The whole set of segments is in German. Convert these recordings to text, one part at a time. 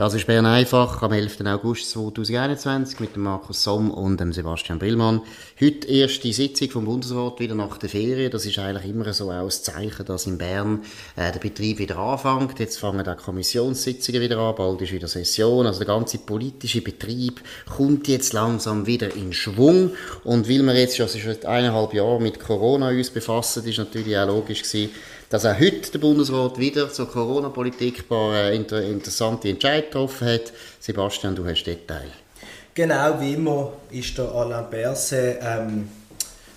Das ist Bern einfach am 11. August 2021 mit dem Markus Somm und dem Sebastian Brillmann. Heute erste Sitzung vom Bundesrat wieder nach der Ferien. Das ist eigentlich immer so auch ein Zeichen, dass in Bern äh, der Betrieb wieder anfängt. Jetzt fangen auch Kommissionssitzungen wieder an, bald ist wieder Session. Also der ganze politische Betrieb kommt jetzt langsam wieder in Schwung. Und weil wir jetzt schon seit eineinhalb Jahren mit Corona uns befassen, ist natürlich auch logisch gewesen, dass auch heute der Bundesrat wieder zur Corona-Politik ein paar äh, inter interessante Entscheidungen getroffen hat. Sebastian, du hast Detail. Genau, wie immer ist der Alain Berset ähm,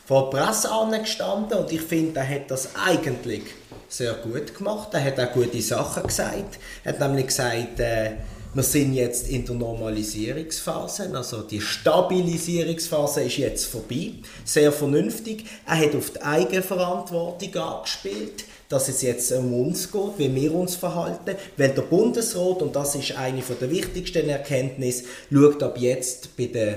vor der Presse gestanden und ich finde, er hat das eigentlich sehr gut gemacht. Er hat auch gute Sachen gesagt. Er hat nämlich gesagt, äh, wir sind jetzt in der Normalisierungsphase, also die Stabilisierungsphase ist jetzt vorbei. Sehr vernünftig. Er hat auf die Eigenverantwortung angespielt dass es jetzt um uns geht, wie wir uns verhalten, weil der Bundesrat, und das ist eine der wichtigsten Erkenntnisse, schaut ab jetzt bei den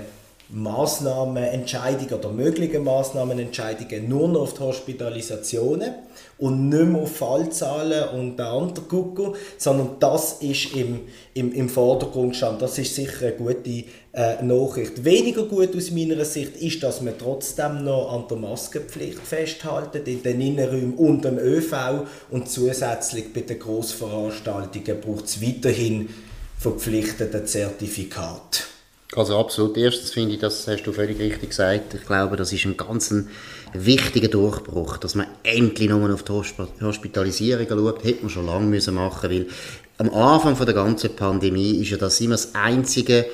Maßnahmenentscheidungen oder möglichen Maßnahmenentscheidungen nur noch auf die Hospitalisationen und nicht mehr auf Fallzahlen und den anderen Kuckuck, sondern das ist im, im, im Vordergrund stand. Das ist sicher eine gute äh, Nachricht. Weniger gut aus meiner Sicht ist, dass man trotzdem noch an der Maskenpflicht festhalten in den Innenräumen und dem ÖV und zusätzlich bei den Grossveranstaltungen braucht es weiterhin verpflichtete Zertifikate. Also absolut. Erstens finde ich, das hast du völlig richtig gesagt. Ich glaube, das ist ein ganz wichtiger Durchbruch, dass man endlich nochmal auf die Hospitalisierung schaut. Hätte man schon lange müssen machen, weil am Anfang der ganzen Pandemie ist ja das immer das einzige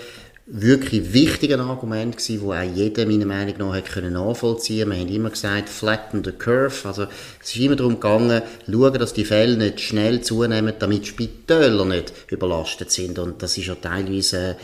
wirklich wichtiges Argument gewesen, wo auch jeder meiner Meinung nach hat können nachvollziehen. Wir haben immer gesagt, flatten the curve. Also es ist immer darum gegangen, schauen, dass die Fälle nicht schnell zunehmen, damit Spitäler nicht überlastet sind. Und das ist ja teilweise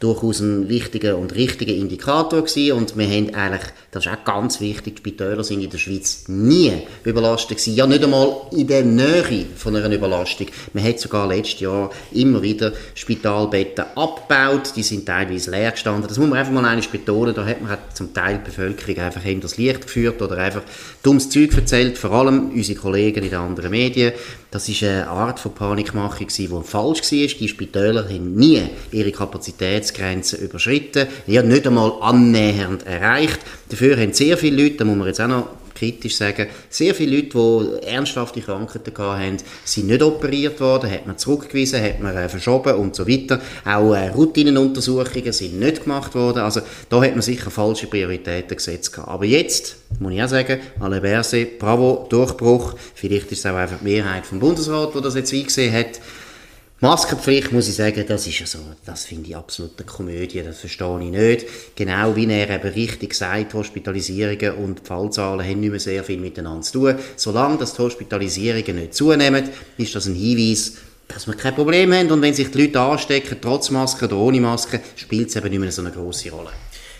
durchaus ein wichtiger und richtiger Indikator gewesen. Und wir haben eigentlich, das ist auch ganz wichtig, Spitäler sind in der Schweiz nie überlastet gewesen. Ja, nicht einmal in der Nähe von einer Überlastung. Man hat sogar letztes Jahr immer wieder Spitalbetten abgebaut. Die sind teilweise teilweise leer gestanden. Das muss man einfach mal einmal betonen. Da hat man zum Teil die Bevölkerung einfach hinter das Licht geführt oder einfach dummes Zeug erzählt, vor allem unsere Kollegen in den anderen Medien. Das ist eine Art von Panikmachung die falsch war. Die Spitäler haben nie ihre Kapazitätsgrenzen überschritten, ja nicht einmal annähernd erreicht. Dafür haben sehr viele Leute, da muss man jetzt auch noch kritisch sagen, sehr viele Leute, die ernsthafte Krankheiten hatten, sind nicht operiert worden, hat man zurückgewiesen, hat man äh, verschoben und so weiter. Auch äh, Routinenuntersuchungen sind nicht gemacht worden. Also da hat man sicher falsche Prioritäten gesetzt. Aber jetzt, muss ich auch sagen, Alain Berset, bravo, Durchbruch. Vielleicht ist es auch einfach die Mehrheit vom Bundesrat, die das jetzt eingesehen hat. Maskenpflicht, muss ich sagen, das ist ja so, das finde ich absolut eine Komödie, das verstehe ich nicht. Genau wie er eben richtig sagt, Hospitalisierungen und Fallzahlen haben nicht mehr sehr viel miteinander zu tun. Solange das die Hospitalisierungen nicht zunehmen, ist das ein Hinweis, dass wir kein Problem haben und wenn sich die Leute anstecken, trotz Maske oder ohne Maske, spielt es eben nicht mehr so eine große Rolle.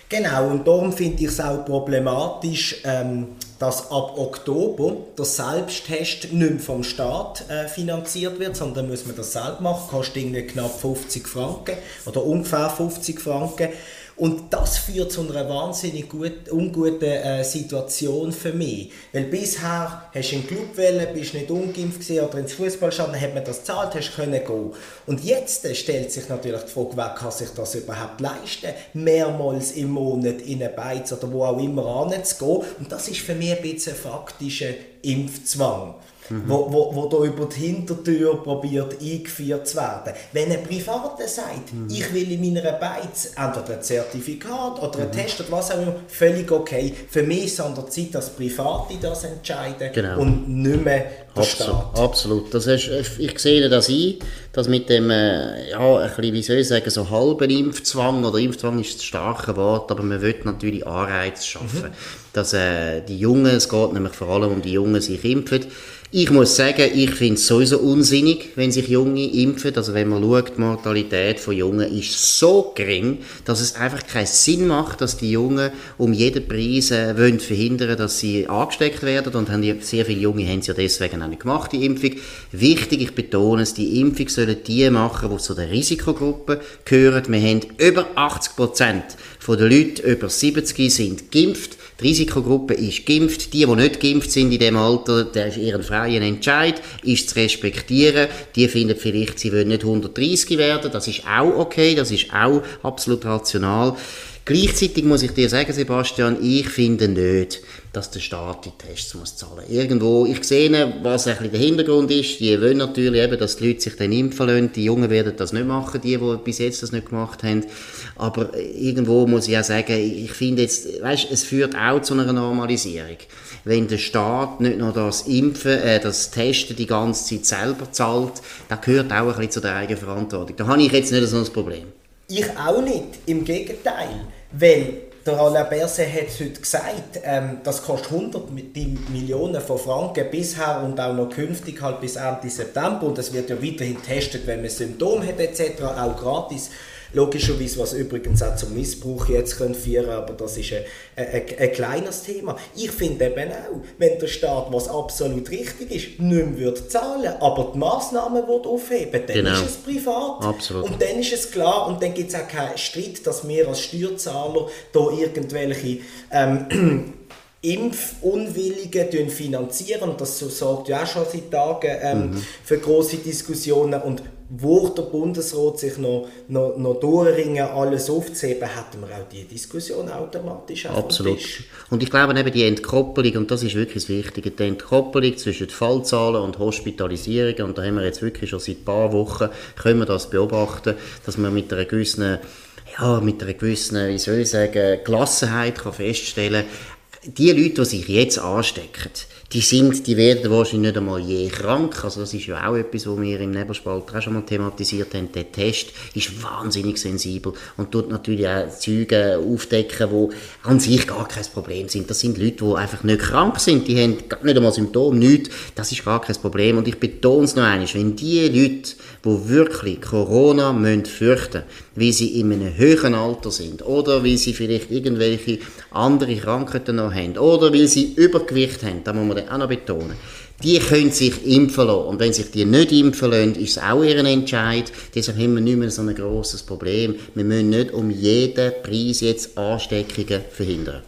Genau, und darum finde ich es auch problematisch, ähm, dass ab Oktober der Selbsttest nicht mehr vom Staat äh, finanziert wird, sondern muss man das selbst machen, kostet irgendwie knapp 50 Franken oder ungefähr 50 Franken. Und das führt zu einer wahnsinnig gut, unguten äh, Situation für mich. Weil bisher hast du in Club wählen, bist nicht ungeimpft oder ins Fußballstadion, hat man das gezahlt, hast können gehen. Und jetzt äh, stellt sich natürlich die Frage, wer kann sich das überhaupt leisten, mehrmals im Monat in eine Beiz oder wo auch immer anzugehen. Und das ist für mich ein bisschen ein faktischer Impfzwang mhm. wo, wo, wo da über die Hintertür probiert eingeführt zu werden. Wenn ein Privater sagt, mhm. ich will in meiner Beiz entweder ein Zertifikat oder ein mhm. Test oder was auch immer, völlig okay. Für mich ist es an der Zeit, dass Private das entscheiden genau. und nicht mehr der absolut, Staat. Absolut. Das ist, ich sehe das ein, dass mit dem, äh, ja, ein bisschen, wie soll ich sagen, so halben Impfzwang, oder Impfzwang ist das starke Wort, aber man will natürlich Anreize schaffen, mhm. dass äh, die Jungen, es geht nämlich vor allem um die Jungen, sich impfen, Ich muss sagen, ich finde es sowieso unsinnig, wenn sich Junge impfen. Also wenn man schaut, die Mortalität von Jungen ist so gering, dass es einfach keinen Sinn macht, dass die Jungen um jeden Preis äh, wollen verhindern, dass sie angesteckt werden. Und haben die, sehr viele Junge haben es ja deswegen auch nicht gemacht, die Impfung. Wichtig, ich betone es, die Impfung sollen die machen, die zu der Risikogruppe gehören. Wir haben über 80 Prozent der Leute über 70 sind geimpft. Die Risikogruppe ist geimpft. Die, die nicht geimpft sind in dem Alter, der ist ihren freien Entscheid, ist zu respektieren. Die finden vielleicht, sie wollen nicht 130 werden. Das ist auch okay. Das ist auch absolut rational. Gleichzeitig muss ich dir sagen, Sebastian, ich finde nicht, dass der Staat die Tests muss zahlen. Irgendwo, ich sehe, was ein bisschen der Hintergrund ist. Die wollen natürlich eben, dass die Leute sich dann impfen lassen. Die Jungen werden das nicht machen, die, die bis jetzt das nicht gemacht haben. Aber irgendwo muss ich auch sagen, ich finde jetzt, weißt, es führt auch zu einer Normalisierung. Wenn der Staat nicht nur das Impfen, äh, das Testen die ganze Zeit selber zahlt, das gehört auch ein bisschen zu der eigenen Verantwortung. Da habe ich jetzt nicht so ein Problem. Ich auch nicht, im Gegenteil. Weil der Alain Berset hat es heute gesagt, ähm, das kostet 100 Millionen von Franken bisher und auch noch künftig halt bis Ende September und es wird ja weiterhin getestet, wenn man Symptome hat etc., auch gratis. Logischerweise, was übrigens auch zum Missbrauch jetzt können führen aber das ist ein, ein, ein kleines Thema. Ich finde eben auch, wenn der Staat, was absolut richtig ist, nicht mehr zahlen aber die Massnahmen aufheben dann genau. ist es privat. Absolut. Und dann ist es klar und dann gibt es auch keinen Streit, dass wir als Steuerzahler da irgendwelche ähm, Impfunwillige finanzieren das sorgt ja auch schon seit Tagen ähm, mhm. für große Diskussionen und wo der Bundesrat sich noch, noch, noch durchringen, alles aufzuheben, hätten wir auch diese Diskussion automatisch auf Absolut. Und ich glaube eben die Entkoppelung, und das ist wirklich das Wichtige, die Entkoppelung zwischen Fallzahlen und Hospitalisierungen, und da haben wir jetzt wirklich schon seit ein paar Wochen, können wir das beobachten, dass wir mit einer gewissen ja, mit einer gewissen, wie soll ich sagen, Gelassenheit kann feststellen die Leute, die sich jetzt anstecken, die sind, die werden wahrscheinlich nicht einmal je krank. Also das ist ja auch etwas, was wir im Nebelspalt auch schon mal thematisiert haben. Der Test ist wahnsinnig sensibel und tut natürlich auch Züge aufdecken, die an sich gar kein Problem sind. Das sind Leute, die einfach nicht krank sind. Die haben gar nicht einmal Symptome, nichts. Das ist gar kein Problem. Und ich betone es noch einmal, wenn die Leute, die wirklich Corona müssen fürchten wie sie in einem höheren Alter sind oder wie sie vielleicht irgendwelche andere Krankheiten noch haben oder weil sie Übergewicht haben, da muss man auch noch betonen, die können sich impfen lassen. Und wenn sich die nicht impfen lassen, ist es auch ihren Entscheid. Deshalb haben wir nicht mehr so ein grosses Problem. Wir müssen nicht um jeden Preis jetzt Ansteckungen verhindern.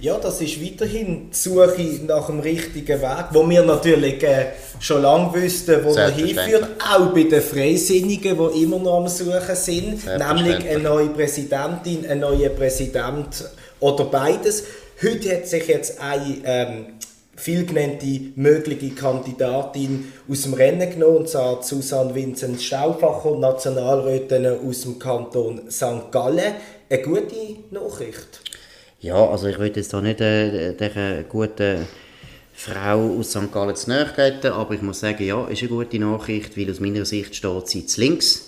Ja, das ist weiterhin die Suche nach dem richtigen Weg, wo wir natürlich äh, schon lange wüssten, wo er hinführt. Auch bei den Freisinnigen, die immer noch am Suchen sind. Nämlich eine neue Präsidentin, ein neuer Präsident oder beides. Heute hat sich jetzt eine ähm, vielgenannte mögliche Kandidatin aus dem Rennen genommen, und zwar Susanne Vincent Stauffacher, Nationalrätin aus dem Kanton St. Gallen. Eine gute Nachricht. Ja, also ich würde jetzt da nicht äh, dieser guten Frau aus St. Gallen zu nahe treten, aber ich muss sagen, ja, ist eine gute Nachricht, weil aus meiner Sicht steht sie links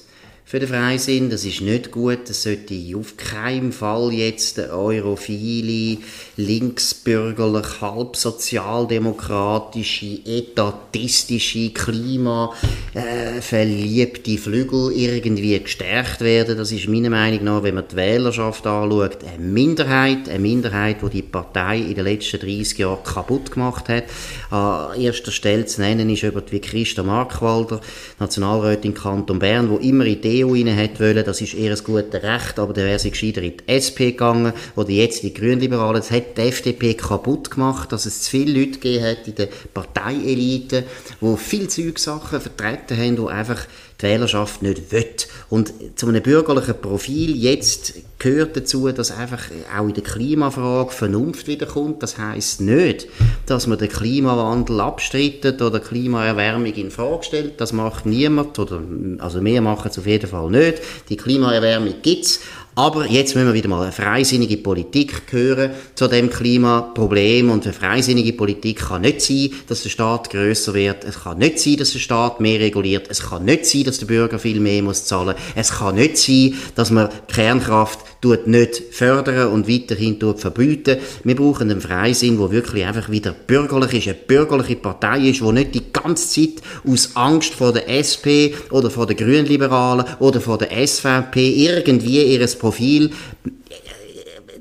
für den Freisinn. Das ist nicht gut. Das sollte auf keinen Fall jetzt eine europhile, linksbürgerlich, halb sozialdemokratische, etatistische, klimaverliebte Flügel irgendwie gestärkt werden. Das ist meiner Meinung nach, wenn man die Wählerschaft anschaut, eine Minderheit. Eine Minderheit, die die Partei in den letzten 30 Jahren kaputt gemacht hat. An erster Stelle zu nennen ist jemand wie Christa Markwalder, Nationalrätin Kanton Bern, wo immer Ideen EU rein hat wollen, das ist ein gutes Recht, aber dann wäre sie gescheiter in die SP gegangen oder jetzt die Grünliberalen. Das hat die FDP kaputt gemacht, dass es zu viele Leute gegeben hat in der Parteielite, die viel Zeugsachen vertreten haben, die einfach die Wählerschaft nicht will. Und zu einem bürgerlichen Profil jetzt gehört dazu, dass einfach auch in der Klimafrage Vernunft wiederkommt. Das heißt nicht, dass man den Klimawandel abstreitet oder Klimaerwärmung in Frage stellt. Das macht niemand oder also wir machen es auf jeden Fall nicht. Die Klimaerwärmung gibt es, Aber jetzt müssen wir wieder mal eine freisinnige Politik hören zu dem Klimaproblem. Und eine freisinnige Politik kann nicht sein, dass der Staat größer wird. Es kann nicht sein, dass der Staat mehr reguliert. Es kann nicht sein, dass der Bürger viel mehr muss zahlen. Es kann nicht sein, dass man Kernkraft tut nicht fördern und weiterhin tut verbieten. Wir brauchen einen Freisinn, wo wirklich einfach wieder bürgerlich ist, eine bürgerliche Partei ist, wo nicht die ganze Zeit aus Angst vor der SP oder vor den Grünliberalen oder vor der SVP irgendwie ihres Profil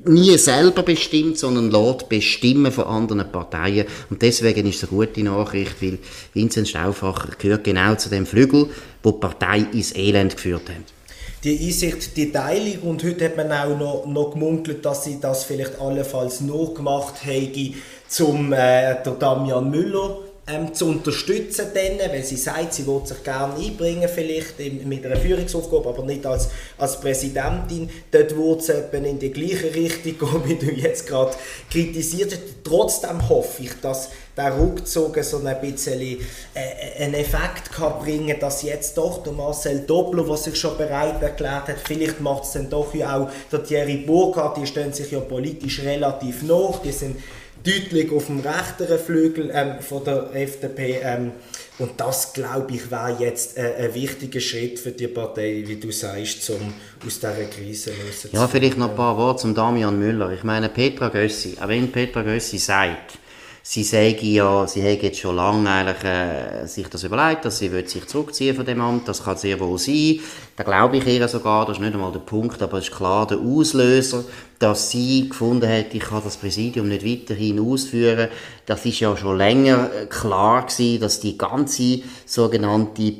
nie selber bestimmt, sondern lässt bestimmen von anderen Parteien. Und deswegen ist es eine gute Nachricht, weil Vincent Stauffacher gehört genau zu dem Flügel, wo die Partei ins Elend geführt hat die Einsicht, die Teilung und heute hat man auch noch, noch gemunkelt, dass sie das vielleicht allenfalls noch gemacht hätte, zum äh, der Damian Müller ähm, zu unterstützen, dann, weil sie sagt, sie will sich gerne einbringen, vielleicht in, mit einer Führungsaufgabe, aber nicht als, als Präsidentin. Dort wird sie in die gleiche Richtung gehen, wie du jetzt gerade kritisiert hast. Trotzdem hoffe ich, dass der Rückzug so ein bisschen äh, einen Effekt kann bringen dass jetzt doch der Marcel Doppler, der sich schon bereit erklärt hat, vielleicht macht es dann doch ja auch der Thierry Burkhardt, die stehen sich ja politisch relativ nach, die sind deutlich auf dem rechteren Flügel ähm, von der FDP. Ähm, und das, glaube ich, wäre jetzt äh, ein wichtiger Schritt für die Partei, wie du sagst, um aus dieser Krise rauszukommen. Ja, vielleicht noch ein paar Worte zum Damian Müller. Ich meine, Petra Gössi, auch wenn Petra Gössi sagt, sie sage ja, sie hat jetzt schon lange eigentlich, äh, sich das überlegt, dass sie sich zurückziehen von dem Amt, das kann sehr wohl sein. Da glaube ich ihr sogar, das ist nicht einmal der Punkt, aber es ist klar der Auslöser dass sie gefunden hat, ich kann das Präsidium nicht weiterhin ausführen. Das ist ja schon länger äh, klar gewesen, dass die ganze sogenannte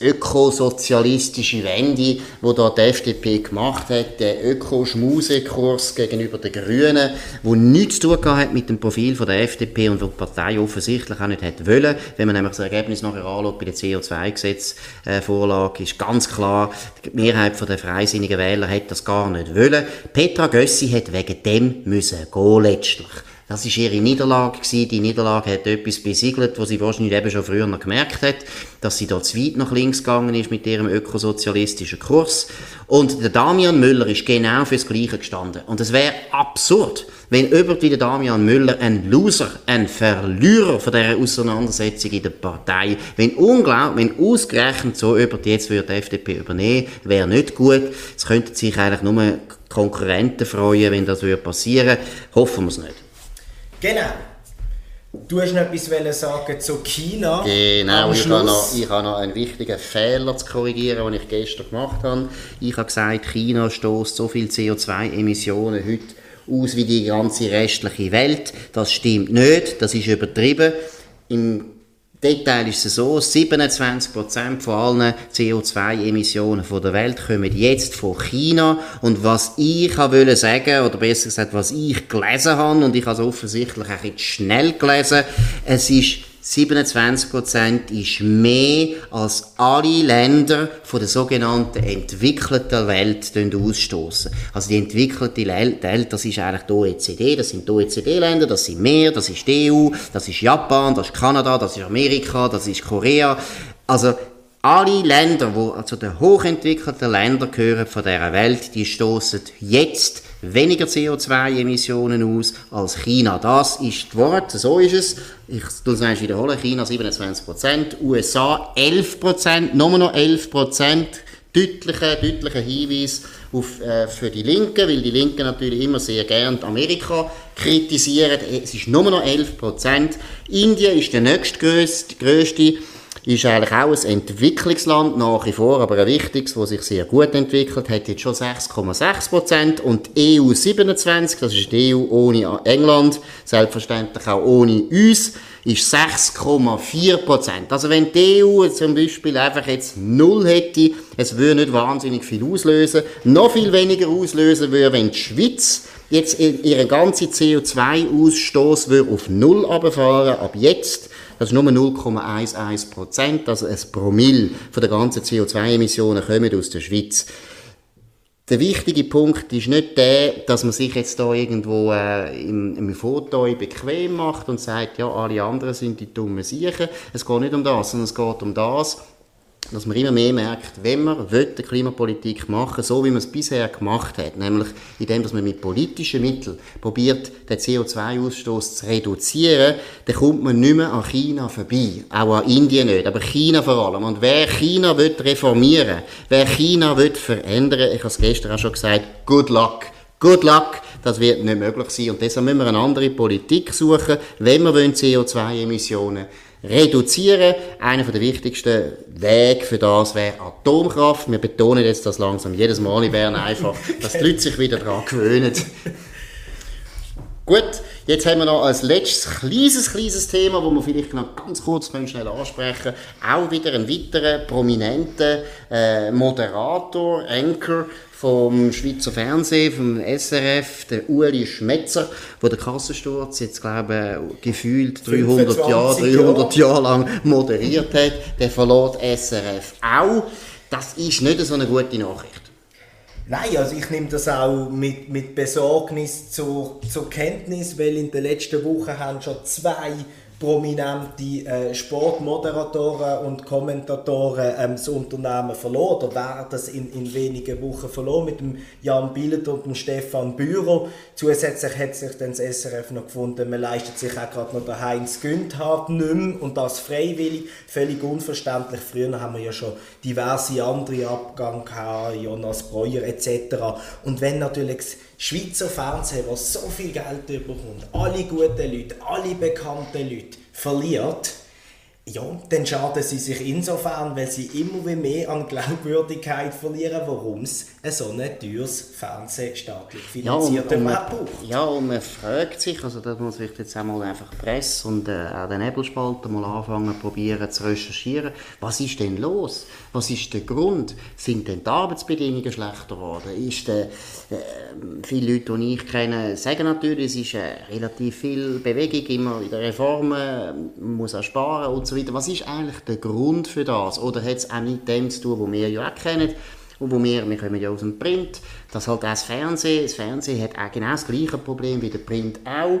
ökosozialistische Wende, wo da die FDP gemacht hat, der Ökoschmusekurs gegenüber den Grünen, wo nichts zu tun hat mit dem Profil von der FDP und wo die Partei offensichtlich auch nicht hätte wollen. Wenn man nämlich das Ergebnis nachher anschaut bei der CO2-Gesetzvorlage, ist ganz klar, die Mehrheit der freisinnigen Wähler hat das gar nicht wollen. Petra Gössi hat wegen dem müssen gehen letztlich. Das ist ihre Niederlage gewesen. Die Niederlage hat etwas besiegelt, was sie wahrscheinlich eben schon früher noch gemerkt hat, dass sie da zu weit nach links gegangen ist mit ihrem ökosozialistischen Kurs. Und der Damian Müller ist genau fürs Gleiche gestanden. Und es wäre absurd, wenn jemand wie der Damian Müller ein Loser, ein Verlierer von dieser Auseinandersetzung in der Partei, wenn unglaublich, wenn ausgerechnet so jemand jetzt würde die FDP übernehmen, wäre nicht gut. Es könnten sich eigentlich nur Konkurrenten freuen, wenn das passieren würde. Hoffen wir es nicht. Genau. Du hast noch etwas sagen zu China. Genau, ich habe, noch, ich habe noch einen wichtigen Fehler zu korrigieren, den ich gestern gemacht habe. Ich habe gesagt, China stößt so viel CO2-Emissionen heute aus wie die ganze restliche Welt. Das stimmt nicht, das ist übertrieben. Im Detail ist es so, 27% von allen CO2-Emissionen der Welt kommen jetzt von China. Und was ich wollte sagen, oder besser gesagt, was ich gelesen habe, und ich habe es offensichtlich auch jetzt schnell gelesen, es ist 27% ist mehr als alle Länder von der sogenannten entwickelten Welt ausstoßen. Also die entwickelte Welt, das ist eigentlich die OECD, das sind die OECD-Länder, das sind mehr, das ist die EU, das ist Japan, das ist Kanada, das ist Amerika, das ist Korea. Also alle Länder, die zu den hochentwickelten Ländern gehören von dieser Welt, die stoßen jetzt weniger CO2-Emissionen aus als China. Das ist das Wort, so ist es. Ich will es wiederholen. China 27%, USA 11%, nochmal noch 11%. Deutlicher, deutlicher Hinweis auf, äh, für die Linken, weil die Linken natürlich immer sehr gerne Amerika kritisieren. Es ist nur noch 11%. Indien ist der nächstgrößte ist eigentlich auch ein Entwicklungsland nach wie vor, aber ein wichtiges, das sich sehr gut entwickelt, hat jetzt schon 6,6 Prozent. Und EU 27, das ist die EU ohne England, selbstverständlich auch ohne uns, ist 6,4 Prozent. Also wenn die EU zum Beispiel einfach jetzt null hätte, es würde nicht wahnsinnig viel auslösen, noch viel weniger auslösen würde, wenn die Schweiz jetzt ihren ganzen CO2-Ausstoß auf null runterfahren, ab jetzt das ist nur 0,11 Prozent, also ein Promille von der ganzen CO2-Emissionen kommen aus der Schweiz. Der wichtige Punkt ist nicht der, dass man sich jetzt da irgendwo äh, im, im Foto bequem macht und sagt, ja, alle anderen sind die dummen Siechen. Es geht nicht um das, sondern es geht um das, dass man immer mehr merkt, wenn man eine Klimapolitik machen so wie man es bisher gemacht hat, nämlich indem man mit politischen Mitteln probiert, den CO2-Ausstoß zu reduzieren, dann kommt man nicht mehr an China vorbei. Auch an Indien nicht, aber China vor allem. Und wer China will reformieren, wer China will verändern, ich habe es gestern auch schon gesagt, good luck. Good luck, das wird nicht möglich sein. Und deshalb müssen wir eine andere Politik suchen, wenn wir CO2-Emissionen reduzieren. Einer der wichtigsten Wege für das wäre Atomkraft. Wir betonen jetzt das langsam jedes Mal in Bern einfach, dass die Leute sich wieder daran gewöhnen. Gut, jetzt haben wir noch als letztes kleines, kleines Thema, das wir vielleicht noch ganz kurz können schnell ansprechen Auch wieder einen weiteren prominenten äh, Moderator, Anchor vom Schweizer Fernsehen, vom SRF, der Uli Schmetzer, wo der Kassensturz jetzt, glaube ich, gefühlt 300 Jahre, 300 Jahre lang moderiert hat, der verlor SRF auch. Das ist nicht so eine gute Nachricht. Nein, also ich nehme das auch mit, mit Besorgnis zur, zur Kenntnis, weil in den letzten Wochen haben schon zwei prominente äh, Sportmoderatoren und Kommentatoren ähm, das Unternehmen verloren oder werden es in, in wenigen Wochen verloren mit dem Jan Billet und dem Stefan Büro. Zusätzlich hat sich dann das SRF noch gefunden, man leistet sich auch gerade noch der Heinz Günthardt nicht mehr und das freiwillig, völlig unverständlich. Früher haben wir ja schon diverse andere Abgänge gehabt, Jonas Breuer etc. Und wenn natürlich Schweizer Fernsehen, was so viel Geld bekommt, alle guten Leute, alle bekannten Leute verliert, ja, dann schaden sie sich insofern, weil sie immer mehr an Glaubwürdigkeit verlieren, warum es so ein teures Fernsehen staatlich finanziert ja, und, und man, Ja, und man fragt sich, also da muss ich jetzt einmal einfach Presse und äh, auch den Nebelspalter mal anfangen, probieren zu recherchieren. Was ist denn los? Was ist der Grund? Sind denn die Arbeitsbedingungen schlechter geworden? Ist der, äh, viele Leute, die ich kenne, sagen natürlich, es ist äh, relativ viel Bewegung immer in den Reformen, man muss auch sparen und so weiter. Was ist eigentlich der Grund für das? Oder hat es auch mit dem zu tun, was wir ja auch kennen, und wo wir, wir kommen ja aus dem Print, dass halt auch das Fernsehen, das Fernsehen hat auch genau das gleiche Problem wie der Print auch,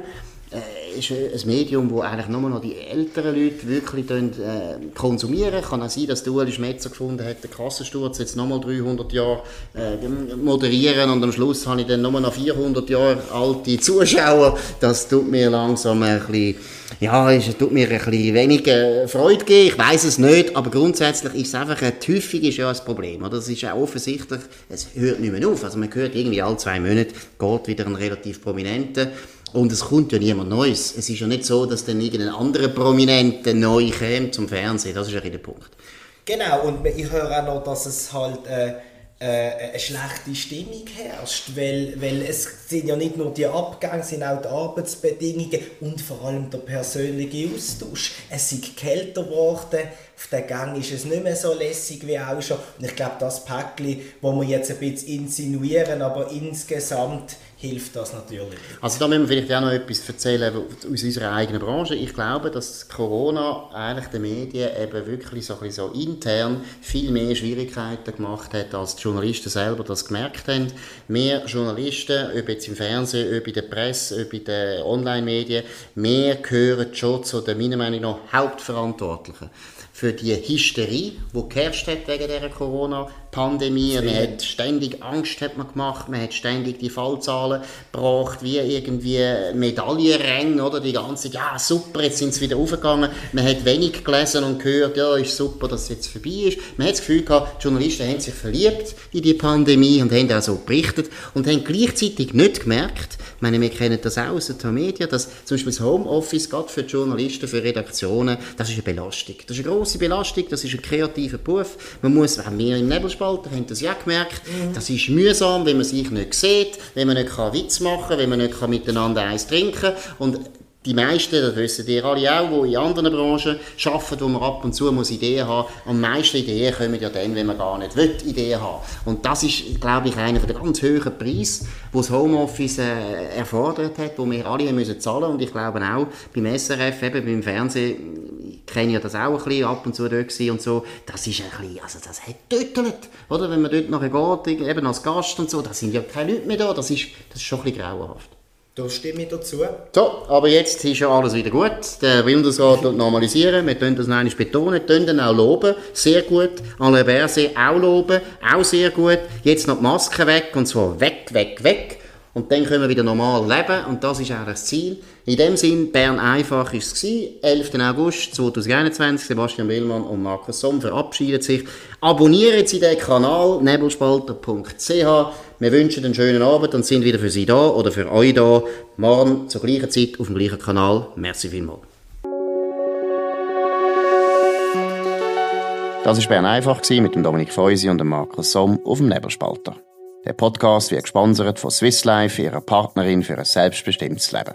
äh, ist ein Medium, wo eigentlich nur noch die älteren Leute wirklich äh, konsumieren. Kann auch sein, dass der Ueli Schmetzer gefunden hat, den Kassensturz jetzt nochmal 300 Jahre äh, moderieren und am Schluss habe ich dann nur noch 400 Jahre alte Zuschauer. Das tut mir langsam ein bisschen, ja, es tut mir ein bisschen weniger Freude geben. Ich weiß es nicht, aber grundsätzlich ist es einfach, die Häufung ist ja ein Problem. Oder? Das ist auch offensichtlich, es hört nicht mehr auf. Also man hört irgendwie alle zwei Monate, geht wieder ein relativ prominenter und es kommt ja niemand Neues. Es ist ja nicht so, dass dann irgendein anderer Prominente neu kommt zum Fernsehen. Das ist ja der Punkt. Genau, und ich höre auch noch, dass es halt äh, äh, eine schlechte Stimmung herrscht, weil, weil es sind ja nicht nur die Abgänge, sind auch die Arbeitsbedingungen und vor allem der persönliche Austausch. Es ist kälter geworden, auf den Gang ist es nicht mehr so lässig wie auch schon. Und ich glaube, das Päckchen, das wir jetzt ein bisschen insinuieren, aber insgesamt hilft das natürlich. Also da müssen wir vielleicht auch noch etwas erzählen aus unserer eigenen Branche. Ich glaube, dass Corona eigentlich den Medien eben wirklich so, ein so intern viel mehr Schwierigkeiten gemacht hat, als die Journalisten selber das gemerkt haben. Mehr Journalisten, ob jetzt im Fernsehen, ob in der Presse, ob in den Online-Medien, mehr gehören schon zu den, meiner Meinung nach, Hauptverantwortlichen für die Hysterie, die geherrscht hat wegen dieser Corona-Pandemie. Man hat ständig Angst hat man gemacht, man hat ständig die Fallzahlen gebracht, wie irgendwie Medaillenränge, oder? Die ganze, ja super, jetzt sind sie wieder aufgegangen. Man hat wenig gelesen und gehört, ja, ist super, dass es jetzt vorbei ist. Man hat das Gefühl gehabt, die Journalisten haben sich verliebt in die Pandemie und haben auch so berichtet und haben gleichzeitig nicht gemerkt, ich meine, wir kennen das auch aus den Medien, dass zum Beispiel das Homeoffice, gerade für Journalisten, für Redaktionen, das ist eine Belastung. Das ist eine grosse Belastung, das ist ein kreativer Beruf. Man muss, wir im Nebelspalter haben das ja gemerkt, mhm. das ist mühsam, wenn man sich nicht sieht, wenn man nicht Witz machen kann, wenn man nicht miteinander eins trinken kann. Und die meisten, das wissen ihr alle auch, die in anderen Branchen arbeiten, wo man ab und zu muss Ideen haben muss, am meisten Ideen kommen ja dann, wenn man gar nicht will, Ideen haben Und das ist, glaube ich, einer der ganz hohen Preise, die das Homeoffice äh, erfordert hat, wo wir alle müssen zahlen Und ich glaube auch beim SRF, eben beim Fernsehen, kenne ja das auch ein bisschen, ab und zu dort und so, das ist ein bisschen, also das hat tötelt, oder? Wenn man dort nachher geht, eben als Gast und so, da sind ja keine Leute mehr da, das ist, das ist schon ein bisschen grauenhaft. Da stimme ich dazu. So, aber jetzt ist ja alles wieder gut. Der Bundesrat wird normalisieren. Wir können das noch einmal betonen, wir können auch loben. Sehr gut. Alain Berset auch loben. Auch sehr gut. Jetzt noch die Maske weg. Und zwar weg, weg, weg. Und dann können wir wieder normal leben. Und das ist auch das Ziel. In dem Sinn, Bern einfach ist es gewesen. 11. August 2021. Sebastian Willmann und Markus Somm verabschieden sich. Abonnieren Sie den Kanal nebelspalter.ch. Wir wünschen einen schönen Abend und sind wieder für Sie da oder für euch da. Morgen zur gleichen Zeit auf dem gleichen Kanal. Merci vielmals. Das war Bern einfach mit dem Dominik Feusi und dem Markus Somm auf dem Nebelspalter. Der Podcast wird gesponsert von Swiss Life, ihrer Partnerin für ein selbstbestimmtes Leben.